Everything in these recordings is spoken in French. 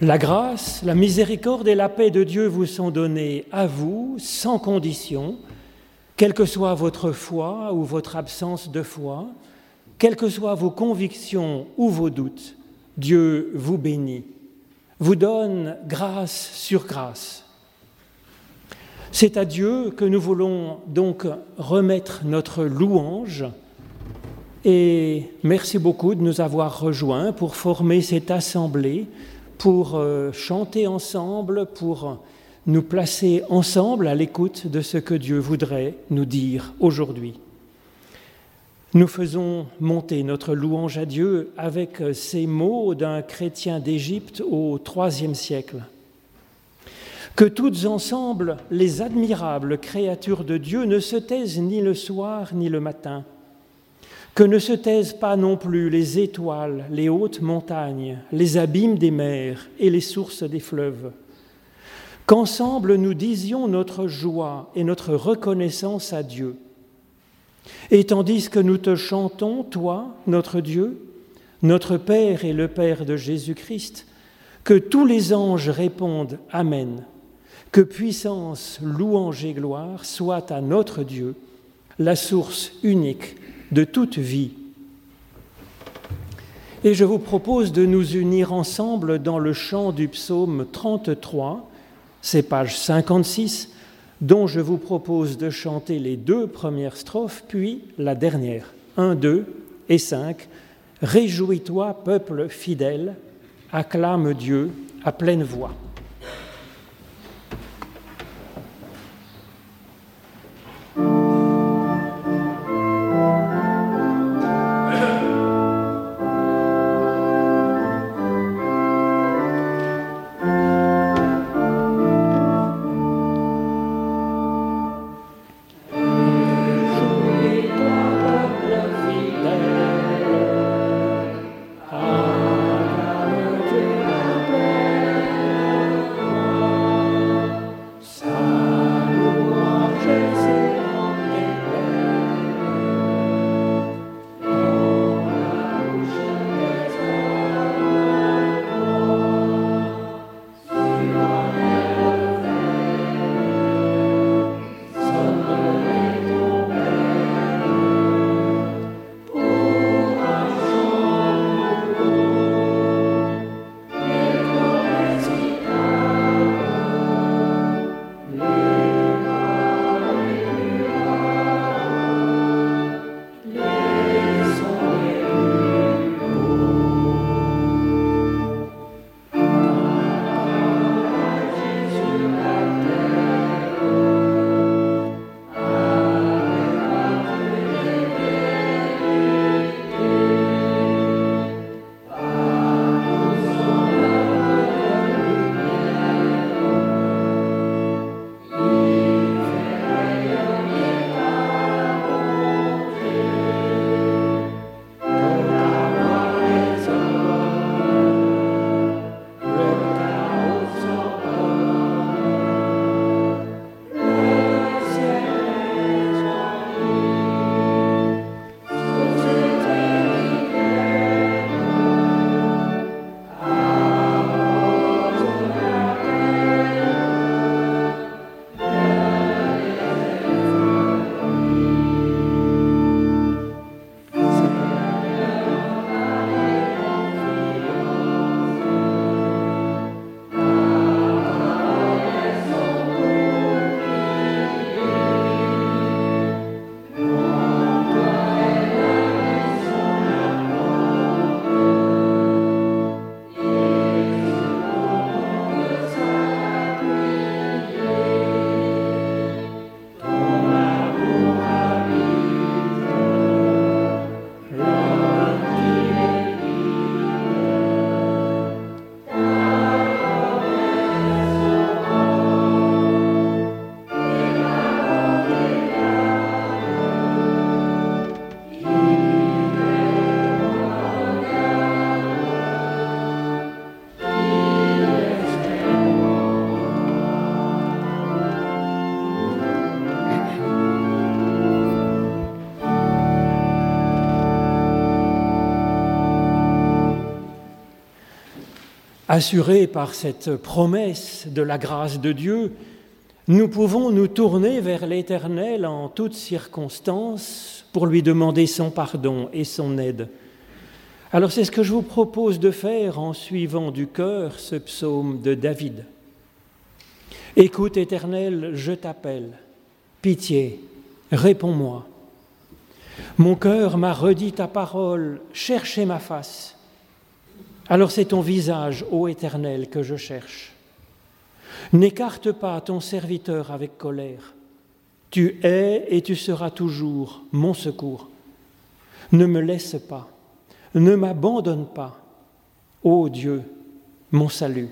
La grâce, la miséricorde et la paix de Dieu vous sont données à vous sans condition, quelle que soit votre foi ou votre absence de foi, quelles que soient vos convictions ou vos doutes. Dieu vous bénit, vous donne grâce sur grâce. C'est à Dieu que nous voulons donc remettre notre louange et merci beaucoup de nous avoir rejoints pour former cette assemblée pour euh, chanter ensemble, pour nous placer ensemble à l'écoute de ce que Dieu voudrait nous dire aujourd'hui. Nous faisons monter notre louange à Dieu avec ces mots d'un chrétien d'Égypte au IIIe siècle. Que toutes ensemble, les admirables créatures de Dieu ne se taisent ni le soir ni le matin que ne se taisent pas non plus les étoiles, les hautes montagnes, les abîmes des mers et les sources des fleuves. Qu'ensemble nous disions notre joie et notre reconnaissance à Dieu. Et tandis que nous te chantons, toi, notre Dieu, notre Père et le Père de Jésus-Christ, que tous les anges répondent Amen, que puissance, louange et gloire soient à notre Dieu, la source unique de toute vie. Et je vous propose de nous unir ensemble dans le chant du psaume 33, c'est page 56, dont je vous propose de chanter les deux premières strophes, puis la dernière, 1, 2 et 5. Réjouis-toi, peuple fidèle, acclame Dieu à pleine voix. Assurés par cette promesse de la grâce de Dieu, nous pouvons nous tourner vers l'Éternel en toutes circonstances pour lui demander son pardon et son aide. Alors c'est ce que je vous propose de faire en suivant du cœur ce psaume de David. Écoute Éternel, je t'appelle. Pitié, réponds-moi. Mon cœur m'a redit ta parole, cherchez ma face. Alors c'est ton visage, ô Éternel, que je cherche. N'écarte pas ton serviteur avec colère. Tu es et tu seras toujours mon secours. Ne me laisse pas, ne m'abandonne pas, ô Dieu, mon salut.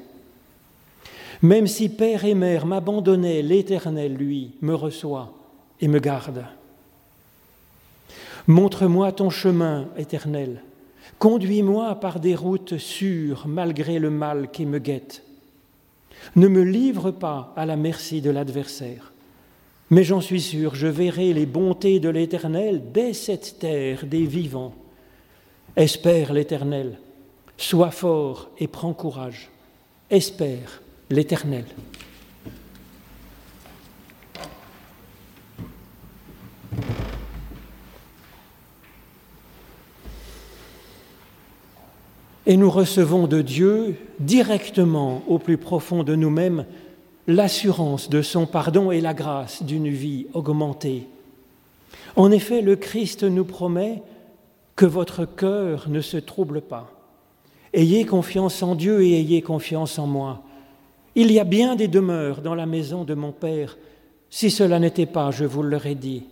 Même si père et mère m'abandonnaient, l'Éternel, lui, me reçoit et me garde. Montre-moi ton chemin, Éternel. Conduis-moi par des routes sûres malgré le mal qui me guette. Ne me livre pas à la merci de l'adversaire. Mais j'en suis sûr, je verrai les bontés de l'Éternel dès cette terre des vivants. Espère l'Éternel, sois fort et prends courage. Espère l'Éternel. Et nous recevons de Dieu directement au plus profond de nous-mêmes l'assurance de son pardon et la grâce d'une vie augmentée. En effet, le Christ nous promet que votre cœur ne se trouble pas. Ayez confiance en Dieu et ayez confiance en moi. Il y a bien des demeures dans la maison de mon Père. Si cela n'était pas, je vous l'aurais dit.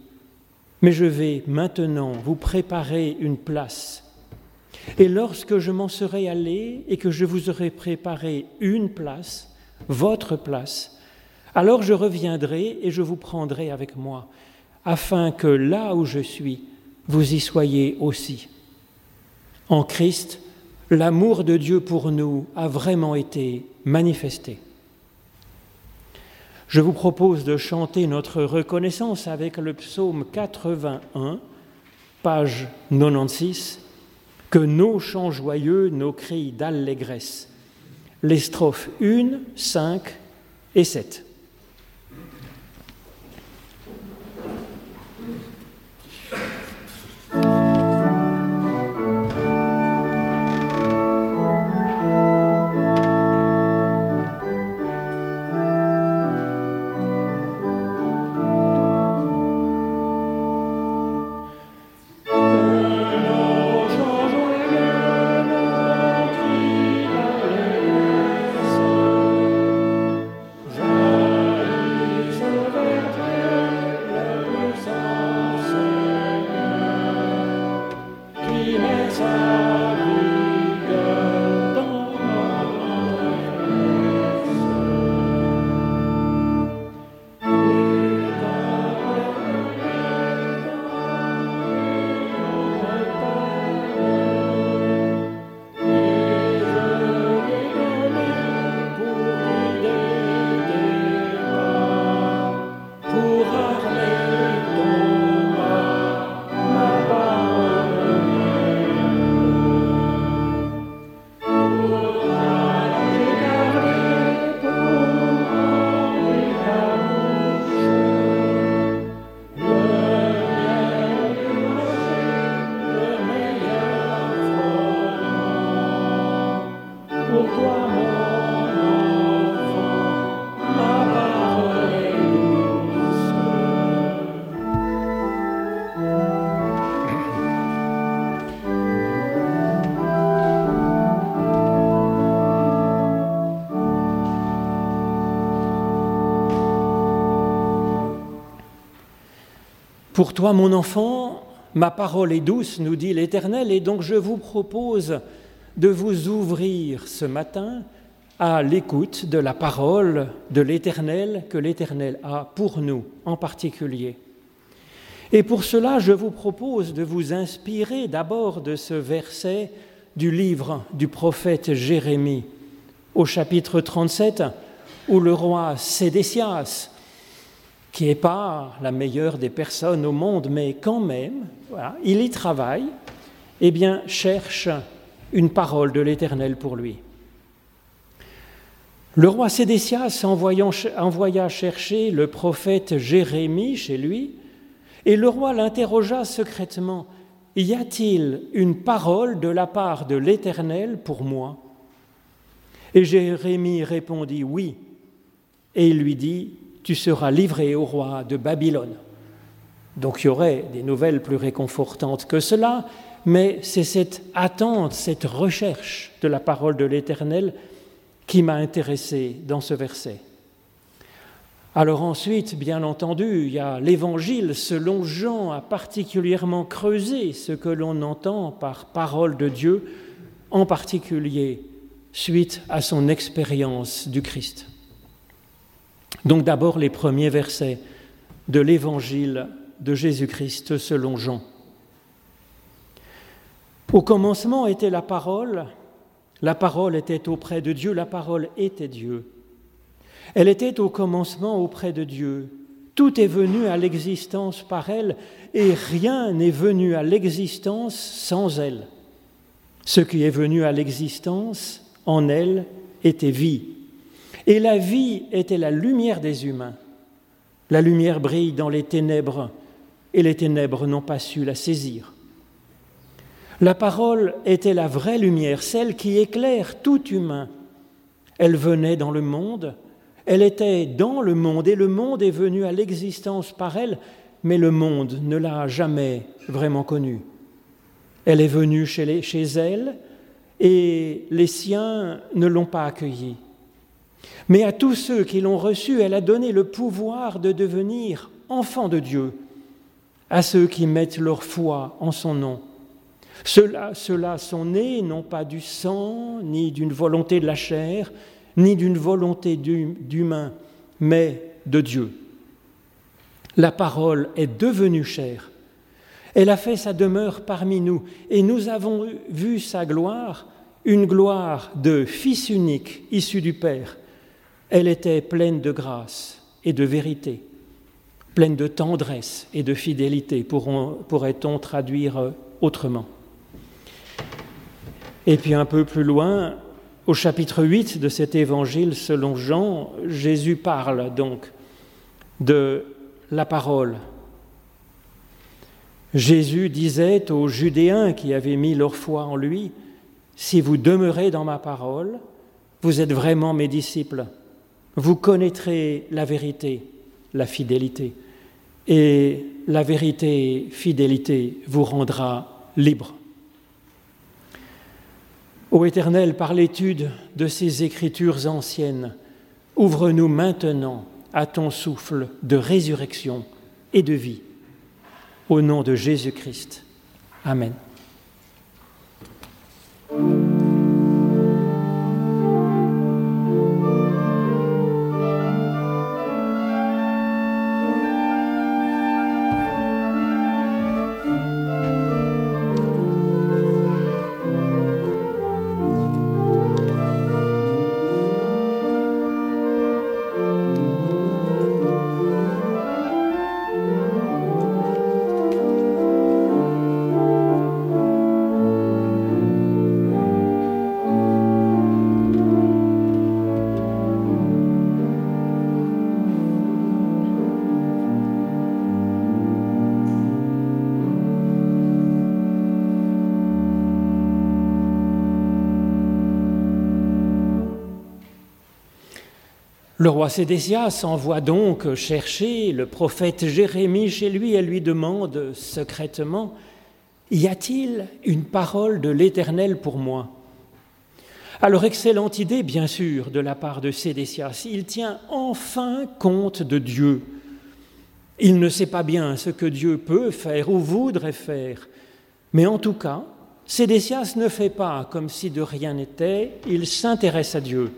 Mais je vais maintenant vous préparer une place et lorsque je m'en serai allé et que je vous aurai préparé une place, votre place, alors je reviendrai et je vous prendrai avec moi, afin que là où je suis, vous y soyez aussi. En Christ, l'amour de Dieu pour nous a vraiment été manifesté. Je vous propose de chanter notre reconnaissance avec le psaume 81, page 96 que nos chants joyeux, nos cris d'allégresse. Les strophes 1, 5 et 7. Pour toi, mon enfant, ma parole est douce, nous dit l'Éternel, et donc je vous propose de vous ouvrir ce matin à l'écoute de la parole de l'Éternel que l'Éternel a pour nous en particulier. Et pour cela, je vous propose de vous inspirer d'abord de ce verset du livre du prophète Jérémie au chapitre 37, où le roi Sédécias qui n'est pas la meilleure des personnes au monde, mais quand même, il y travaille, eh bien, cherche une parole de l'Éternel pour lui. Le roi Sédécias envoya chercher le prophète Jérémie chez lui, et le roi l'interrogea secrètement, Y a-t-il une parole de la part de l'Éternel pour moi? Et Jérémie répondit, Oui. Et il lui dit, Tu seras livré au roi de Babylone. Donc il y aurait des nouvelles plus réconfortantes que cela, mais c'est cette attente, cette recherche de la parole de l'Éternel qui m'a intéressé dans ce verset. Alors ensuite, bien entendu, il y a l'Évangile selon Jean a particulièrement creusé ce que l'on entend par parole de Dieu, en particulier suite à son expérience du Christ. Donc d'abord les premiers versets de l'Évangile de Jésus-Christ selon Jean. Au commencement était la parole, la parole était auprès de Dieu, la parole était Dieu. Elle était au commencement auprès de Dieu. Tout est venu à l'existence par elle et rien n'est venu à l'existence sans elle. Ce qui est venu à l'existence en elle était vie. Et la vie était la lumière des humains. La lumière brille dans les ténèbres et les ténèbres n'ont pas su la saisir. La parole était la vraie lumière, celle qui éclaire tout humain. Elle venait dans le monde, elle était dans le monde et le monde est venu à l'existence par elle, mais le monde ne l'a jamais vraiment connue. Elle est venue chez, elle et les siens ne l'ont pas accueillie. Mais à tous ceux qui l'ont reçue, elle a donné le pouvoir de devenir enfants de Dieu, à ceux qui mettent leur foi en son nom. Ceux-là sont nés non pas du sang, ni d'une volonté de la chair, ni d'une volonté d'humain, mais de Dieu. La parole est devenue chair. Elle a fait sa demeure parmi nous, et nous avons vu sa gloire, une gloire de Fils unique issu du Père. Elle était pleine de grâce et de vérité, pleine de tendresse et de fidélité, pourrait-on traduire autrement. Et puis un peu plus loin, au chapitre 8 de cet évangile selon Jean, Jésus parle donc de la parole. Jésus disait aux Judéens qui avaient mis leur foi en lui, Si vous demeurez dans ma parole, vous êtes vraiment mes disciples. Vous connaîtrez la vérité, la fidélité. Et la vérité, fidélité, vous rendra libre. Ô Éternel, par l'étude de ces écritures anciennes, ouvre-nous maintenant à ton souffle de résurrection et de vie. Au nom de Jésus-Christ. Amen. Le roi Sédécias envoie donc chercher le prophète Jérémie chez lui et lui demande secrètement Y a-t-il une parole de l'Éternel pour moi? Alors, excellente idée, bien sûr, de la part de Sédécias. Il tient enfin compte de Dieu. Il ne sait pas bien ce que Dieu peut faire ou voudrait faire, mais en tout cas, Sédécias ne fait pas comme si de rien n'était, il s'intéresse à Dieu.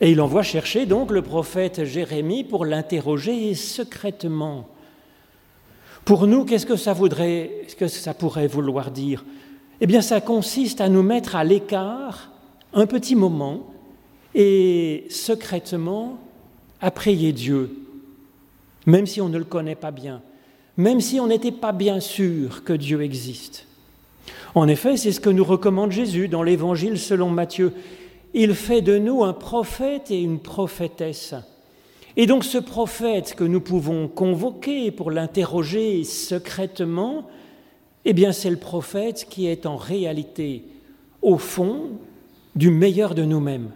Et il envoie chercher donc le prophète Jérémie pour l'interroger secrètement. Pour nous, qu'est-ce que ça voudrait, ce que ça pourrait vouloir dire? Eh bien, ça consiste à nous mettre à l'écart un petit moment et secrètement à prier Dieu, même si on ne le connaît pas bien, même si on n'était pas bien sûr que Dieu existe. En effet, c'est ce que nous recommande Jésus dans l'Évangile selon Matthieu il fait de nous un prophète et une prophétesse. Et donc ce prophète que nous pouvons convoquer pour l'interroger secrètement, eh bien c'est le prophète qui est en réalité, au fond, du meilleur de nous-mêmes.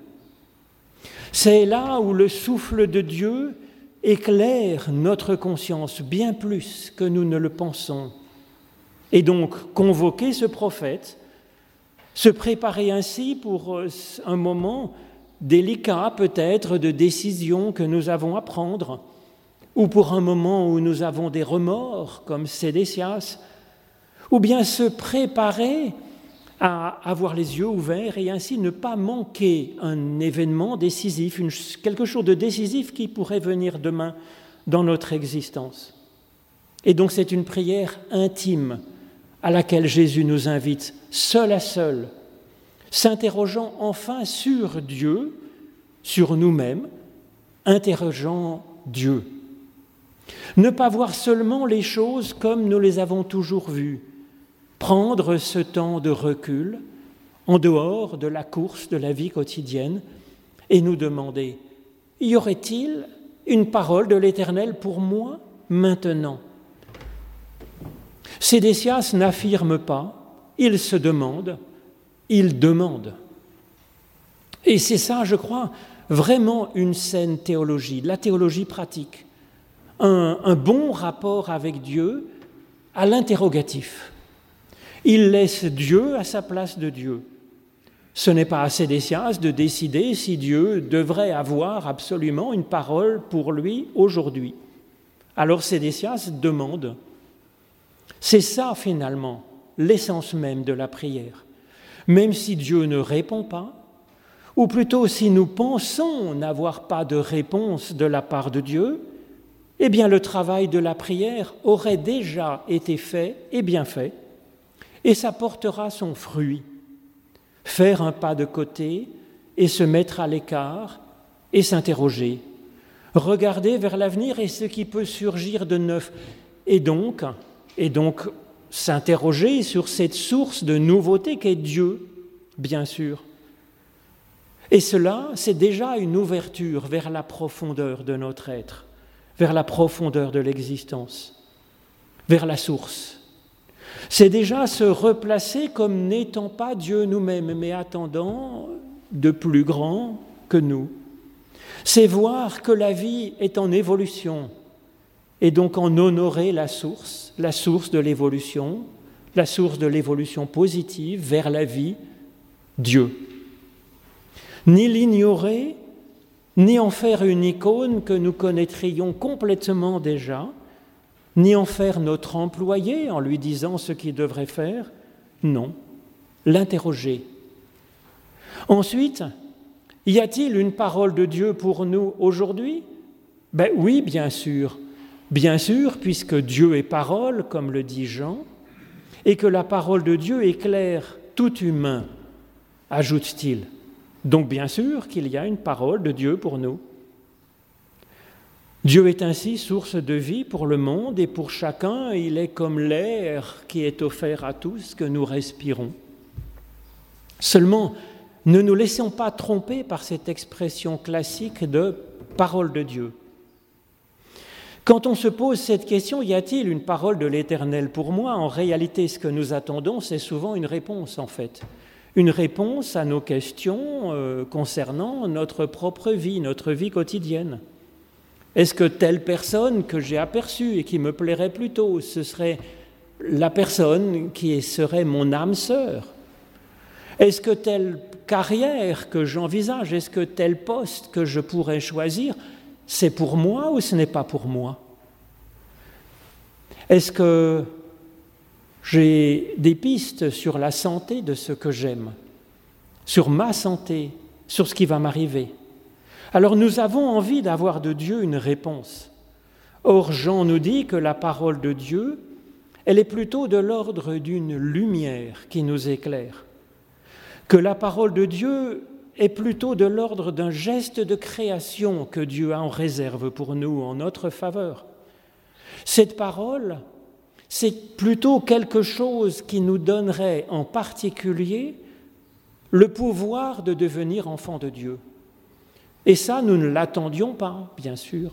C'est là où le souffle de Dieu éclaire notre conscience bien plus que nous ne le pensons. Et donc convoquer ce prophète, se préparer ainsi pour euh, un moment délicat peut-être de décision que nous avons à prendre, ou pour un moment où nous avons des remords comme Sédécias, ou bien se préparer à avoir les yeux ouverts et ainsi ne pas manquer un événement décisif, quelque chose de décisif qui pourrait venir demain dans notre existence. Et donc c'est une prière intime à laquelle Jésus nous invite, seul à seul, s'interrogeant enfin sur Dieu, sur nous-mêmes, interrogeant Dieu. Ne pas voir seulement les choses comme nous les avons toujours vues, prendre ce temps de recul en dehors de la course de la vie quotidienne et nous demander, y aurait-il une parole de l'Éternel pour moi maintenant? Sédécias n'affirme pas, il se demande, il demande. Et c'est ça, je crois, vraiment une saine théologie, la théologie pratique, un, un bon rapport avec Dieu à l'interrogatif. Il laisse Dieu à sa place de Dieu. Ce n'est pas assez Sédécias de décider si Dieu devrait avoir absolument une parole pour lui aujourd'hui. Alors Sédécias demande. C'est ça finalement l'essence même de la prière. Même si Dieu ne répond pas, ou plutôt si nous pensons n'avoir pas de réponse de la part de Dieu, eh bien le travail de la prière aurait déjà été fait et bien fait et ça portera son fruit. Faire un pas de côté et se mettre à l'écart et s'interroger. Regarder vers l'avenir et ce qui peut surgir de neuf. Et donc, et donc s'interroger sur cette source de nouveauté qu'est Dieu, bien sûr. Et cela, c'est déjà une ouverture vers la profondeur de notre être, vers la profondeur de l'existence, vers la source c'est déjà se replacer comme n'étant pas Dieu nous-mêmes, mais attendant de plus grand que nous. C'est voir que la vie est en évolution et donc en honorer la source, la source de l'évolution, la source de l'évolution positive vers la vie, Dieu. Ni l'ignorer, ni en faire une icône que nous connaîtrions complètement déjà, ni en faire notre employé en lui disant ce qu'il devrait faire, non, l'interroger. Ensuite, y a-t-il une parole de Dieu pour nous aujourd'hui? Ben oui, bien sûr. Bien sûr, puisque Dieu est parole, comme le dit Jean, et que la parole de Dieu éclaire tout humain, ajoute-t-il. Donc bien sûr qu'il y a une parole de Dieu pour nous. Dieu est ainsi source de vie pour le monde et pour chacun, il est comme l'air qui est offert à tous que nous respirons. Seulement, ne nous laissons pas tromper par cette expression classique de parole de Dieu. Quand on se pose cette question, y a-t-il une parole de l'Éternel pour moi? En réalité, ce que nous attendons, c'est souvent une réponse, en fait. Une réponse à nos questions euh, concernant notre propre vie, notre vie quotidienne. Est-ce que telle personne que j'ai aperçue et qui me plairait plutôt, ce serait la personne qui serait mon âme sœur? Est-ce que telle carrière que j'envisage, est-ce que tel poste que je pourrais choisir, c'est pour moi ou ce n'est pas pour moi? Est-ce que j'ai des pistes sur la santé de ce que j'aime, sur ma santé, sur ce qui va m'arriver? Alors nous avons envie d'avoir de Dieu une réponse. Or Jean nous dit que la parole de Dieu, elle est plutôt de l'ordre d'une lumière qui nous éclaire, que la parole de Dieu est plutôt de l'ordre d'un geste de création que Dieu a en réserve pour nous en notre faveur. Cette parole, c'est plutôt quelque chose qui nous donnerait en particulier le pouvoir de devenir enfant de Dieu. Et ça, nous ne l'attendions pas, bien sûr.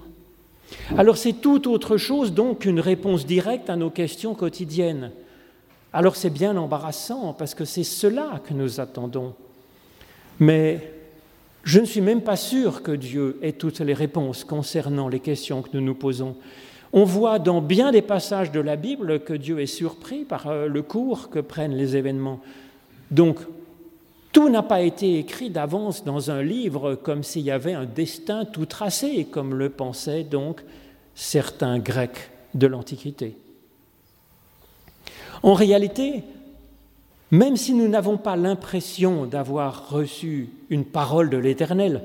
Alors c'est tout autre chose donc qu'une réponse directe à nos questions quotidiennes. Alors c'est bien embarrassant parce que c'est cela que nous attendons. Mais je ne suis même pas sûr que Dieu ait toutes les réponses concernant les questions que nous nous posons. On voit dans bien des passages de la Bible que Dieu est surpris par euh, le cours que prennent les événements. Donc, tout n'a pas été écrit d'avance dans un livre comme s'il y avait un destin tout tracé, comme le pensaient donc certains Grecs de l'Antiquité. En réalité, même si nous n'avons pas l'impression d'avoir reçu une parole de l'Éternel,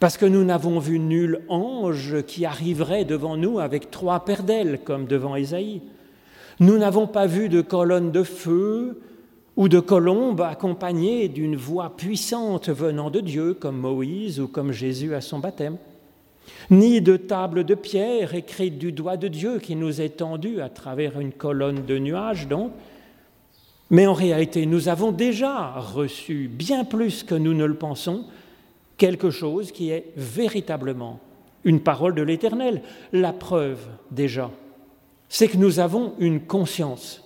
parce que nous n'avons vu nul ange qui arriverait devant nous avec trois paires d'ailes, comme devant Ésaïe. Nous n'avons pas vu de colonne de feu ou de colombe accompagnée d'une voix puissante venant de Dieu, comme Moïse ou comme Jésus à son baptême, ni de table de pierre écrite du doigt de Dieu qui nous est tendue à travers une colonne de nuages, donc, mais en réalité, nous avons déjà reçu, bien plus que nous ne le pensons, quelque chose qui est véritablement une parole de l'Éternel. La preuve, déjà, c'est que nous avons une conscience.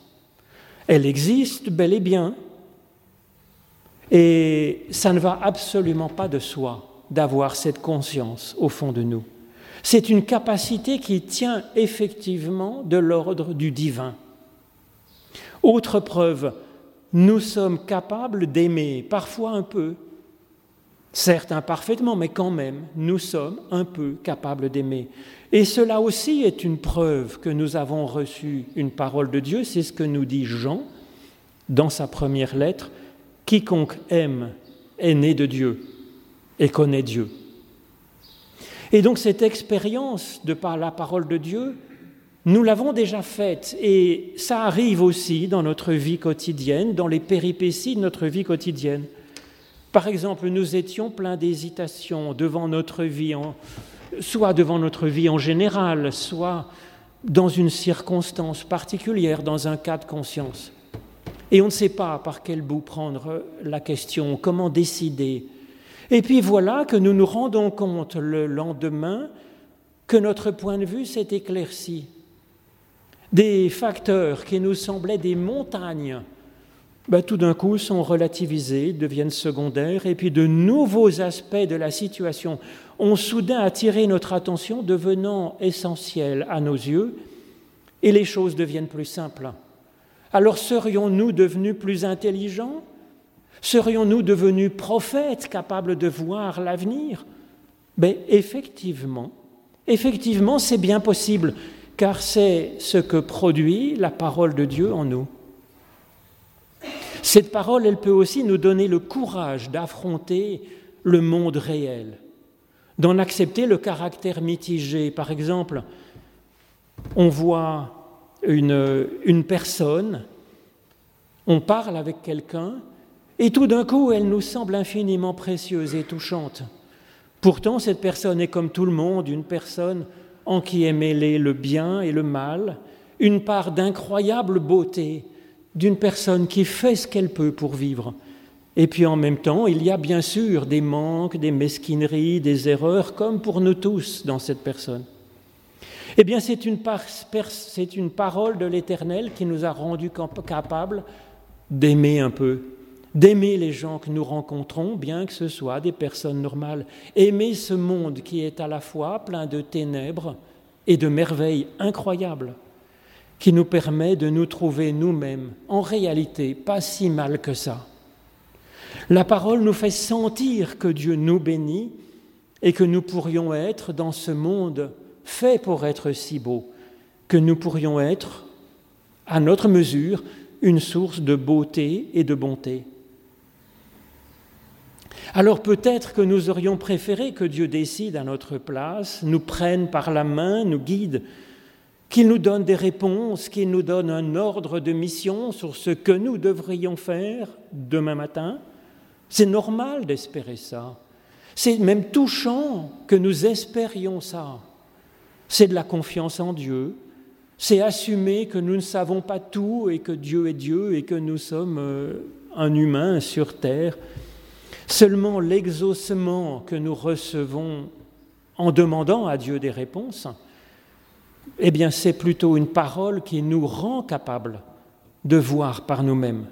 Elle existe bel et bien, et ça ne va absolument pas de soi d'avoir cette conscience au fond de nous. C'est une capacité qui tient effectivement de l'ordre du divin. Autre preuve, nous sommes capables d'aimer, parfois un peu, certes imparfaitement, mais quand même, nous sommes un peu capables d'aimer. Et cela aussi est une preuve que nous avons reçu une parole de Dieu, c'est ce que nous dit Jean dans sa première lettre, quiconque aime est né de Dieu et connaît Dieu. Et donc cette expérience de la parole de Dieu, nous l'avons déjà faite et ça arrive aussi dans notre vie quotidienne, dans les péripéties de notre vie quotidienne. Par exemple, nous étions pleins d'hésitation devant notre vie, soit devant notre vie en général, soit dans une circonstance particulière, dans un cas de conscience. Et on ne sait pas par quel bout prendre la question, comment décider. Et puis voilà que nous nous rendons compte le lendemain que notre point de vue s'est éclairci des facteurs qui nous semblaient des montagnes, ben, tout d'un coup sont relativisés, deviennent secondaires, et puis de nouveaux aspects de la situation ont soudain attiré notre attention, devenant essentiels à nos yeux, et les choses deviennent plus simples. Alors serions-nous devenus plus intelligents? Serions-nous devenus prophètes capables de voir l'avenir? Ben effectivement, effectivement, c'est bien possible car c'est ce que produit la parole de Dieu en nous. Cette parole, elle peut aussi nous donner le courage d'affronter le monde réel, d'en accepter le caractère mitigé. Par exemple, on voit une, une personne, on parle avec quelqu'un, et tout d'un coup, elle nous semble infiniment précieuse et touchante. Pourtant, cette personne est comme tout le monde, une personne en qui est mêlé le bien et le mal, une part d'incroyable beauté d'une personne qui fait ce qu'elle peut pour vivre. Et puis en même temps, il y a bien sûr des manques, des mesquineries, des erreurs, comme pour nous tous dans cette personne. Eh bien, c'est une, parole de l'Éternel qui nous a rendus capables d'aimer un peu, d'aimer les gens que nous rencontrons, bien que ce soit des personnes normales, aimer ce monde qui est à la fois plein de ténèbres et de merveilles incroyables, qui nous permet de nous trouver nous-mêmes, en réalité, pas si mal que ça. La parole nous fait sentir que Dieu nous bénit et que nous pourrions être dans ce monde fait pour être si beau, que nous pourrions être, à notre mesure, une source de beauté et de bonté. Alors peut-être que nous aurions préféré que Dieu décide à notre place, nous prenne par la main, nous guide, qu'il nous donne des réponses, qu'il nous donne un ordre de mission sur ce que nous devrions faire demain matin. C'est normal d'espérer ça. C'est même touchant que nous espérions ça. C'est de la confiance en Dieu. C'est assumer que nous ne savons pas tout et que Dieu est Dieu et que nous sommes euh, un humain sur terre. Seulement l'exaucement que nous recevons en demandant à Dieu des réponses, eh bien c'est plutôt une parole qui nous rend capables de voir par nous-mêmes,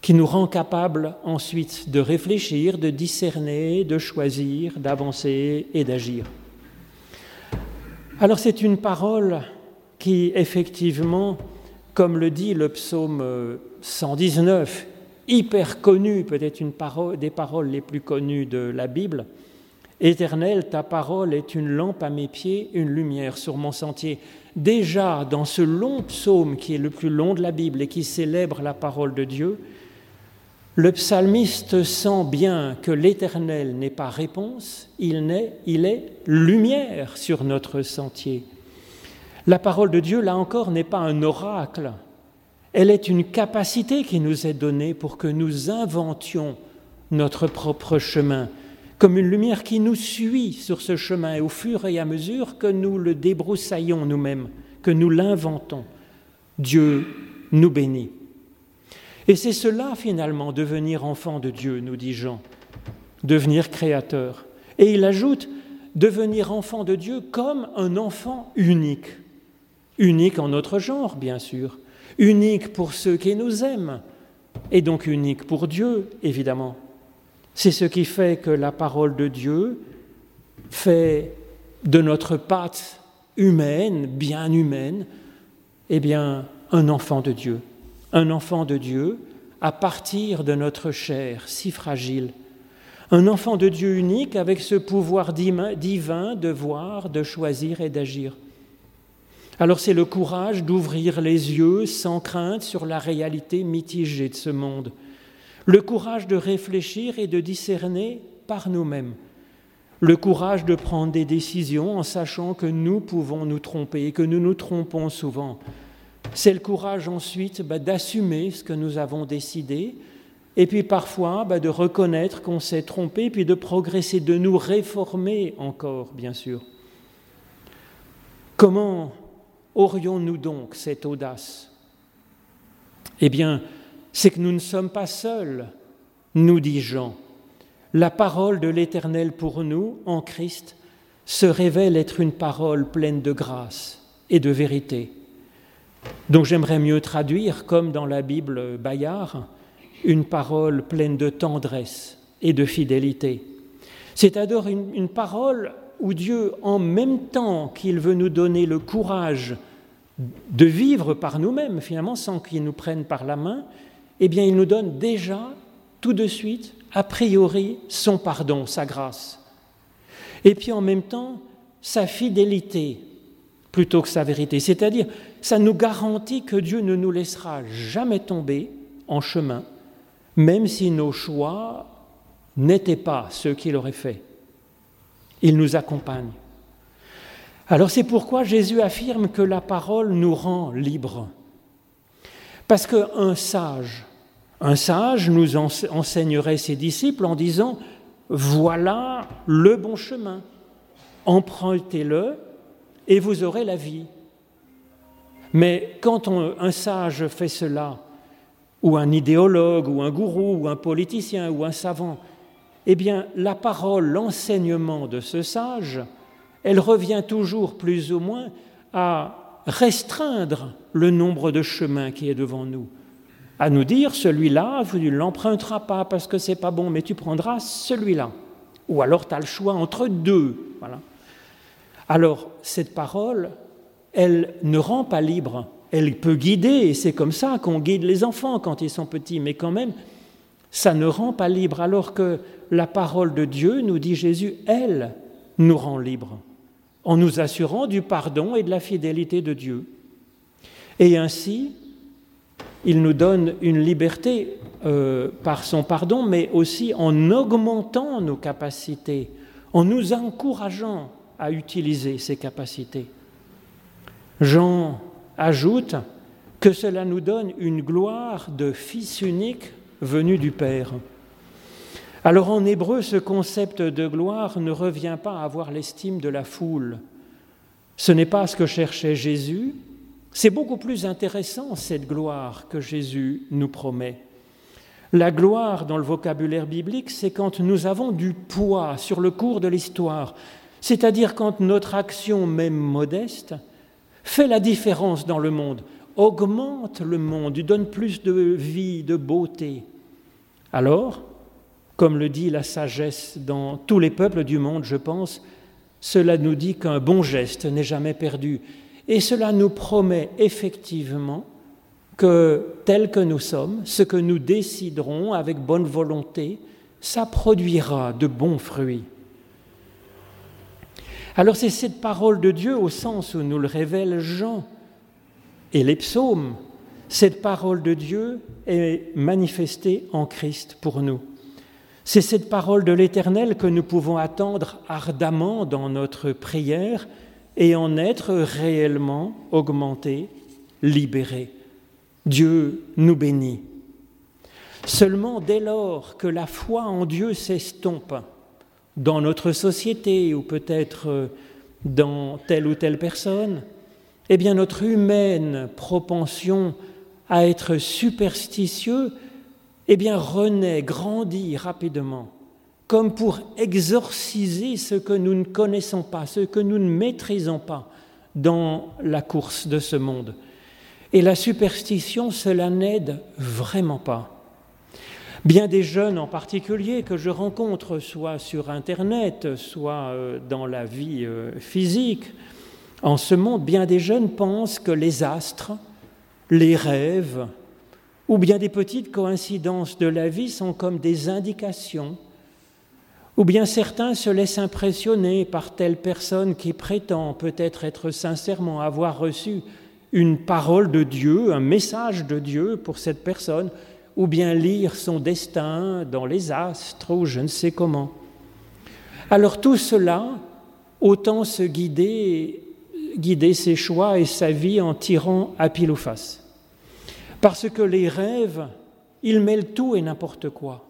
qui nous rend capables ensuite de réfléchir, de discerner, de choisir, d'avancer et d'agir. Alors c'est une parole qui effectivement, comme le dit le psaume 119, hyper connue, peut-être une des paroles les plus connues de la Bible, Éternel, ta parole est une lampe à mes pieds, une lumière sur mon sentier. Déjà, dans ce long psaume qui est le plus long de la Bible et qui célèbre la parole de Dieu, le psalmiste sent bien que l'Éternel n'est pas réponse, il, est, il est lumière sur notre sentier. La parole de Dieu, là encore, n'est pas un oracle, elle est une capacité qui nous est donnée pour que nous inventions notre propre chemin, comme une lumière qui nous suit sur ce chemin au fur et à mesure que nous le débroussaillons nous-mêmes, que nous l'inventons. Dieu nous bénit. Et c'est cela finalement, devenir enfant de Dieu, nous dit Jean, devenir créateur. Et il ajoute, devenir enfant de Dieu comme un enfant unique, unique en notre genre, bien sûr, unique pour ceux qui nous aiment, et donc unique pour Dieu, évidemment. C'est ce qui fait que la parole de Dieu fait de notre pâte humaine, bien humaine, eh bien, un enfant de Dieu. Un enfant de Dieu à partir de notre chair si fragile. Un enfant de Dieu unique avec ce pouvoir divin de voir, de choisir et d'agir. Alors c'est le courage d'ouvrir les yeux sans crainte sur la réalité mitigée de ce monde le courage de réfléchir et de discerner par nous-mêmes, le courage de prendre des décisions en sachant que nous pouvons nous tromper et que nous nous trompons souvent. C'est le courage ensuite bah, d'assumer ce que nous avons décidé et puis parfois bah, de reconnaître qu'on s'est trompé, puis de progresser, de nous réformer encore, bien sûr. Comment aurions-nous donc cette audace? Eh bien, c'est que nous ne sommes pas seuls, nous dit Jean. La parole de l'Éternel pour nous, en Christ, se révèle être une parole pleine de grâce et de vérité. Donc j'aimerais mieux traduire, comme dans la Bible Bayard, une parole pleine de tendresse et de fidélité. C'est-à-dire une, une, parole où Dieu, en même temps qu'il veut nous donner le courage de vivre par nous-mêmes, finalement, sans qu'il nous prenne par la main, eh bien, il nous donne déjà, tout de suite, a priori, son pardon, sa grâce. Et puis en même temps, sa fidélité plutôt que sa vérité. C'est-à-dire, ça nous garantit que Dieu ne nous laissera jamais tomber en chemin, même si nos choix n'étaient pas ceux qu'il aurait fait. Il nous accompagne. Alors c'est pourquoi Jésus affirme que la parole nous rend libres. Parce qu'un sage, un sage nous enseignerait ses disciples en disant, voilà le bon chemin, empruntez-le et vous aurez la vie. Mais quand un sage fait cela, ou un idéologue, ou un gourou, ou un politicien, ou un savant, eh bien la parole, l'enseignement de ce sage, elle revient toujours plus ou moins à restreindre le nombre de chemins qui est devant nous à nous dire celui-là, tu ne l'emprunteras pas parce que c'est pas bon, mais tu prendras celui-là. Ou alors tu as le choix entre deux. Voilà. Alors, cette parole, elle ne rend pas libre. Elle peut guider, et c'est comme ça qu'on guide les enfants quand ils sont petits, mais quand même, ça ne rend pas libre, alors que la parole de Dieu, nous dit Jésus, elle nous rend libre, en nous assurant du pardon et de la fidélité de Dieu. Et ainsi, il nous donne une liberté euh, par son pardon, mais aussi en augmentant nos capacités, en nous encourageant à utiliser ces capacités. Jean ajoute que cela nous donne une gloire de Fils unique venu du Père. Alors en hébreu, ce concept de gloire ne revient pas à avoir l'estime de la foule. Ce n'est pas ce que cherchait Jésus, c'est beaucoup plus intéressant, cette gloire que Jésus nous promet. La gloire dans le vocabulaire biblique, c'est quand nous avons du poids sur le cours de l'histoire, c'est-à-dire quand notre action, même modeste, fait la différence dans le monde, augmente le monde, lui donne plus de vie, de beauté. Alors, comme le dit la sagesse dans tous les peuples du monde, je pense, cela nous dit qu'un bon geste n'est jamais perdu. Et cela nous promet effectivement que tel que nous sommes, ce que nous déciderons avec bonne volonté, ça produira de bons fruits. Alors c'est cette parole de Dieu au sens où nous le révèle Jean et les psaumes. Cette parole de Dieu est manifestée en Christ pour nous. C'est cette parole de l'Éternel que nous pouvons attendre ardemment dans notre prière et en être réellement augmentés, libérés. Dieu nous bénit. Seulement dès lors que la foi en Dieu s'estompe dans notre société ou peut-être dans telle ou telle personne, eh bien notre humaine propension à être superstitieux, eh bien renaît, grandit rapidement, comme pour exorciser ce que nous ne connaissons pas, ce que nous ne maîtrisons pas dans la course de ce monde. Et la superstition, cela n'aide vraiment pas. Bien des jeunes en particulier que je rencontre, soit sur Internet, soit euh, dans la vie euh, physique, en ce monde, bien des jeunes pensent que les astres, les rêves, ou bien des petites coïncidences de la vie sont comme des indications, ou bien certains se laissent impressionner par telle personne qui prétend peut-être être sincèrement avoir reçu une parole de Dieu, un message de Dieu pour cette personne, ou bien lire son destin dans les astres ou je ne sais comment. Alors tout cela, autant se guider, guider ses choix et sa vie en tirant à pile ou face. Parce que les rêves, ils mêlent tout et n'importe quoi.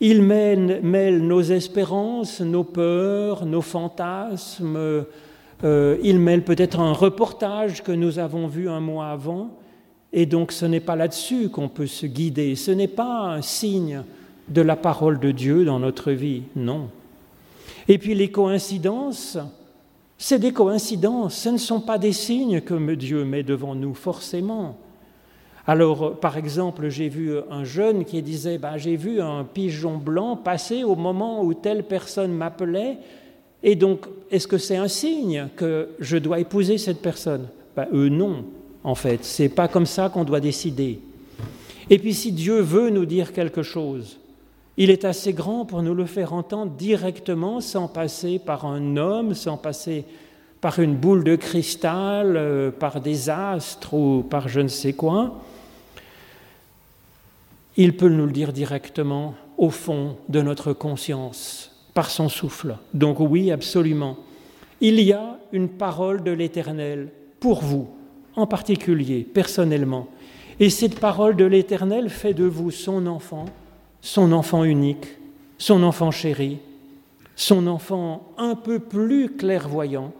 Ils mêlent, mêlent, nos espérances, nos peurs, nos fantasmes, euh, il mêle peut-être un reportage que nous avons vu un mois avant, et donc ce n'est pas là-dessus qu'on peut se guider, ce n'est pas un signe de la parole de Dieu dans notre vie, non. Et puis les coïncidences, c'est des coïncidences, ce ne sont pas des signes que Dieu met devant nous, forcément. Alors, par exemple, j'ai vu un jeune qui disait, bah, j'ai vu un pigeon blanc passer au moment où telle personne m'appelait, et donc, est-ce que c'est un signe que je dois épouser cette personne? Ben, Eux, non, en fait. C'est pas comme ça qu'on doit décider. Et puis, si Dieu veut nous dire quelque chose, il est assez grand pour nous le faire entendre directement, sans passer par un homme, sans passer par une boule de cristal, euh, par des astres ou par je ne sais quoi. Il peut nous le dire directement au fond de notre conscience par son souffle. Donc oui, absolument. Il y a une parole de l'Éternel pour vous, en particulier, personnellement. Et cette parole de l'Éternel fait de vous son enfant, son enfant unique, son enfant chéri, son enfant un peu plus clairvoyant,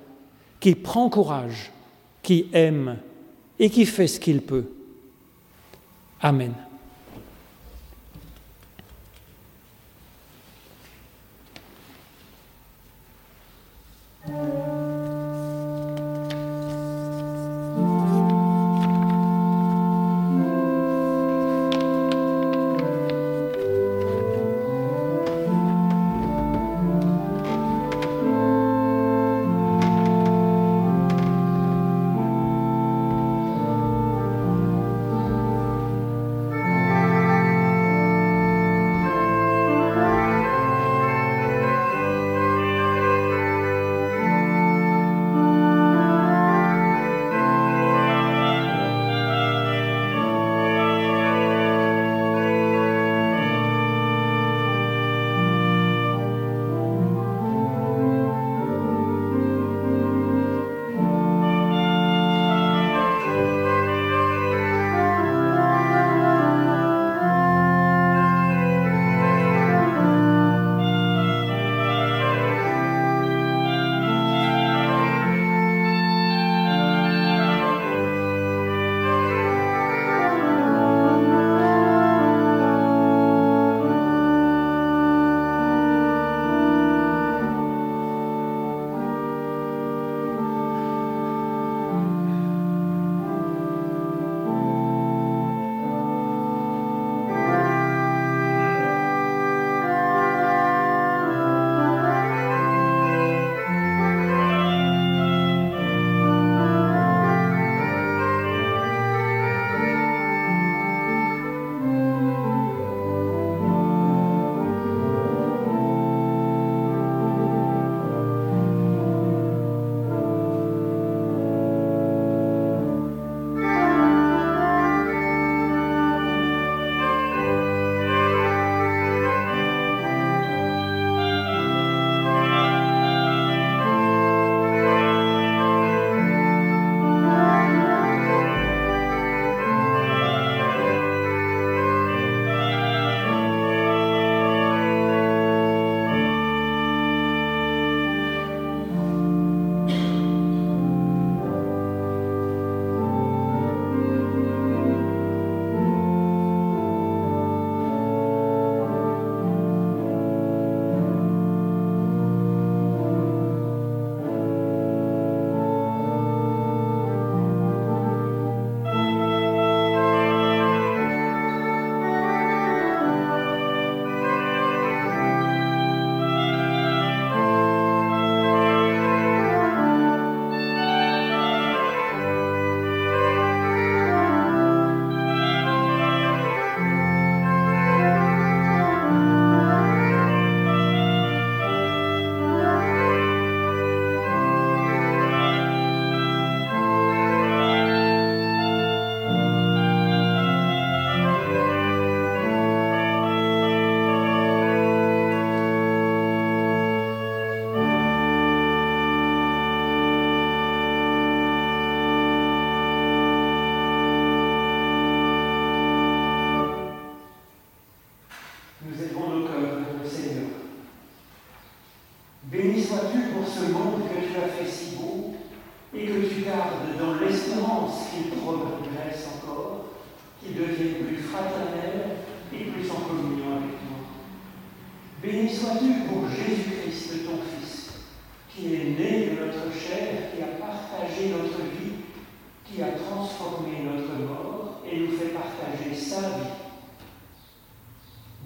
qui prend courage, qui aime et qui fait ce qu'il peut. Amen.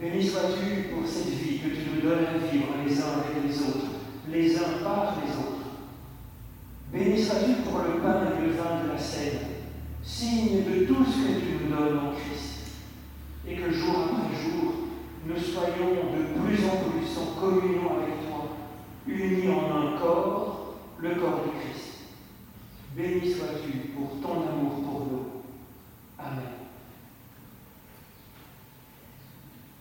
Béni sois-tu pour cette vie que tu nous donnes à vivre les uns avec les autres, les uns par les autres. Béni sois-tu pour le pain et le vin de la scène, signe de tout ce que tu nous donnes en Christ, et que jour après jour, nous soyons de plus en plus en communion avec toi, unis en un corps, le corps du Christ. Béni sois-tu pour ton amour pour nous. Amen.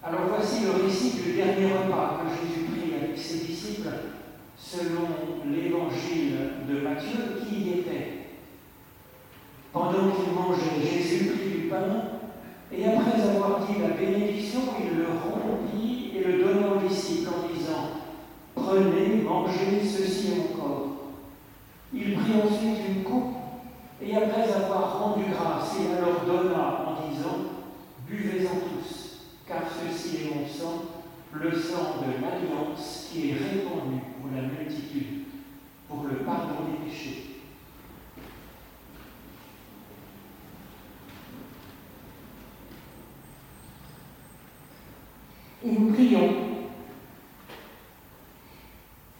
Alors voici le récit du dernier repas que Jésus prit avec ses disciples selon l'évangile de Matthieu qui y était. Pendant qu'il mangeait, Jésus prit du pain et après avoir dit la bénédiction, il le rompit et le donna aux disciples en disant Prenez, mangez, ceci encore. Il prit ensuite une coupe et après avoir rendu grâce, il leur donna en disant Buvez-en tous, car ceci est mon sang, le sang de l'alliance qui est répandu pour la multitude, pour le pardon des péchés. Et nous prions.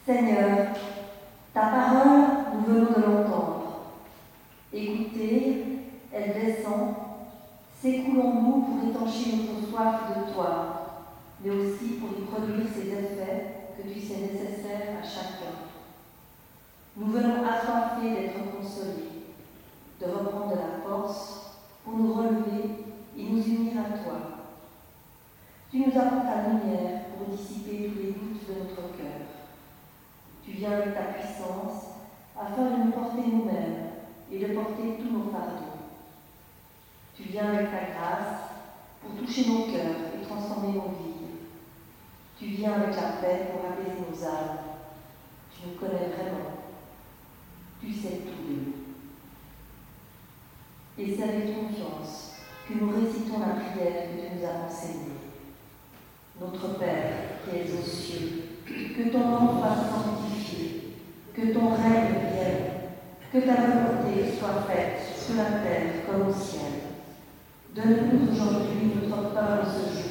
Seigneur, ta parole, nous venons de l'entendre. Écoutez, elle descend, s'écoule en nous pour étancher notre soif de toi, mais aussi pour y produire ces effets que tu sais nécessaires à chacun. Nous venons assoiffés d'être consolés, de reprendre la force pour nous relever et nous unir à toi. Tu nous apportes ta lumière pour dissiper tous les doutes de notre cœur. Tu viens avec ta puissance afin de nous porter nous-mêmes et de porter tous nos fardeaux. Tu viens avec ta grâce pour toucher nos cœurs et transformer nos vies. Viens avec la paix pour apaiser nos âmes. Tu nous connais vraiment. Tu sais tout de nous. Et c'est avec confiance que nous récitons la prière que tu nous as enseignée. Notre Père qui es aux cieux, que ton nom soit sanctifié, que ton règne vienne, que ta volonté soit faite sur la terre comme au ciel. Donne-nous aujourd'hui notre pain de ce jour.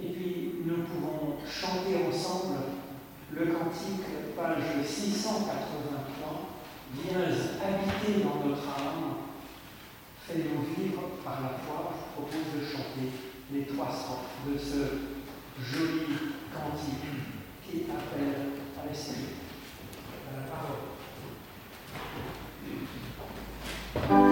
Et puis nous pouvons chanter ensemble le cantique, page 683. Viens habiter dans notre âme, fais-nous vivre par la foi. Je propose de chanter les trois strophes de ce joli cantique qui appelle à l'esprit, à la parole.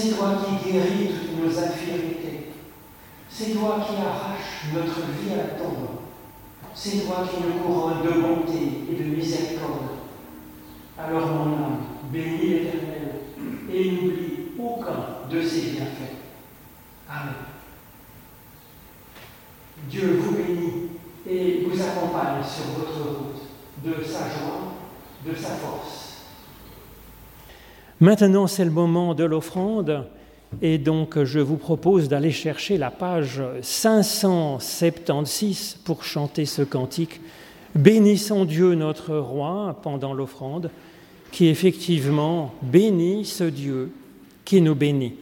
C'est toi qui guéris toutes nos infirmités. C'est toi qui arraches notre vie à la tombe. C'est toi qui nous couronnes de bonté et de miséricorde. Alors mon âme bénit l'Éternel et n'oublie aucun de ses bienfaits. Amen. Dieu vous bénit et vous accompagne sur votre route de sa joie, de sa force. Maintenant, c'est le moment de l'offrande. Et donc, je vous propose d'aller chercher la page 576 pour chanter ce cantique. Bénissons Dieu notre roi pendant l'offrande, qui effectivement bénit ce Dieu qui nous bénit.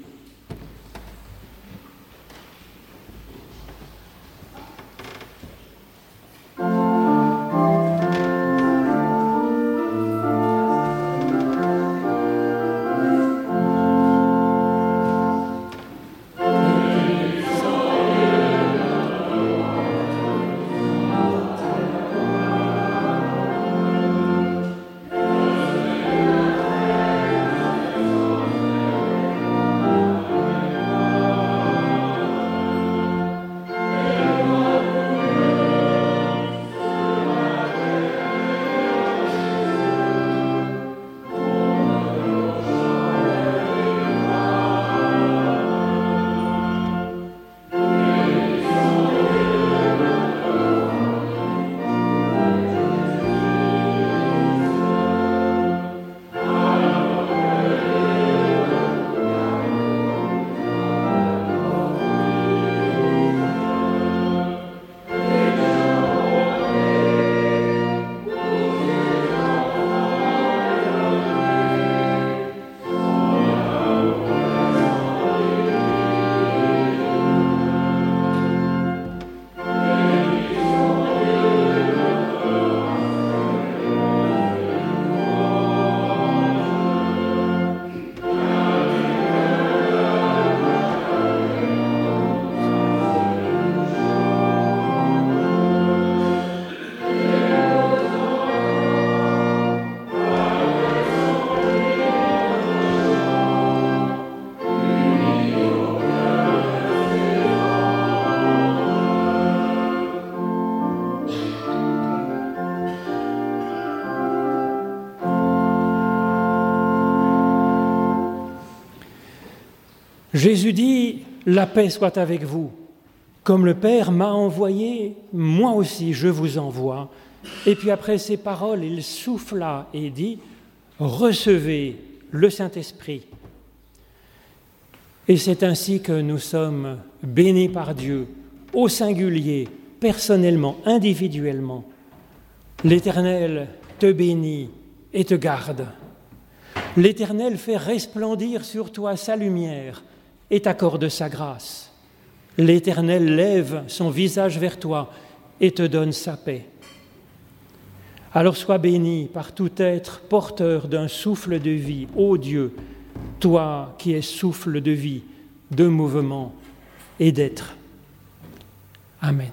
Jésus dit, la paix soit avec vous. Comme le Père m'a envoyé, moi aussi je vous envoie. Et puis après ces paroles, il souffla et dit, recevez le Saint-Esprit. Et c'est ainsi que nous sommes bénis par Dieu, au singulier, personnellement, individuellement. L'Éternel te bénit et te garde. L'Éternel fait resplendir sur toi sa lumière et t'accorde sa grâce. L'Éternel lève son visage vers toi et te donne sa paix. Alors sois béni par tout être porteur d'un souffle de vie, ô Dieu, toi qui es souffle de vie, de mouvement et d'être. Amen.